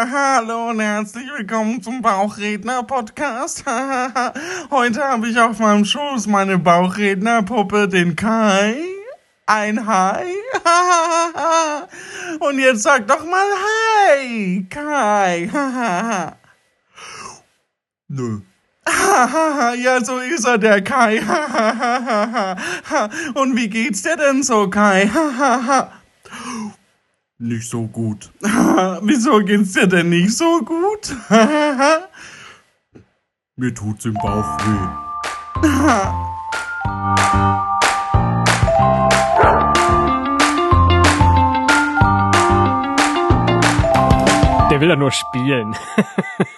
Hallo und herzlich willkommen zum Bauchredner-Podcast. Heute habe ich auf meinem Schoß meine Bauchrednerpuppe, den Kai. Ein Hi. Und jetzt sag doch mal Hi, Kai. Nö. ja, so ist er, der Kai. Und wie geht's dir denn so, Kai? Nicht so gut. Wieso geht's dir denn nicht so gut? Mir tut's im Bauch weh. Der will ja nur spielen.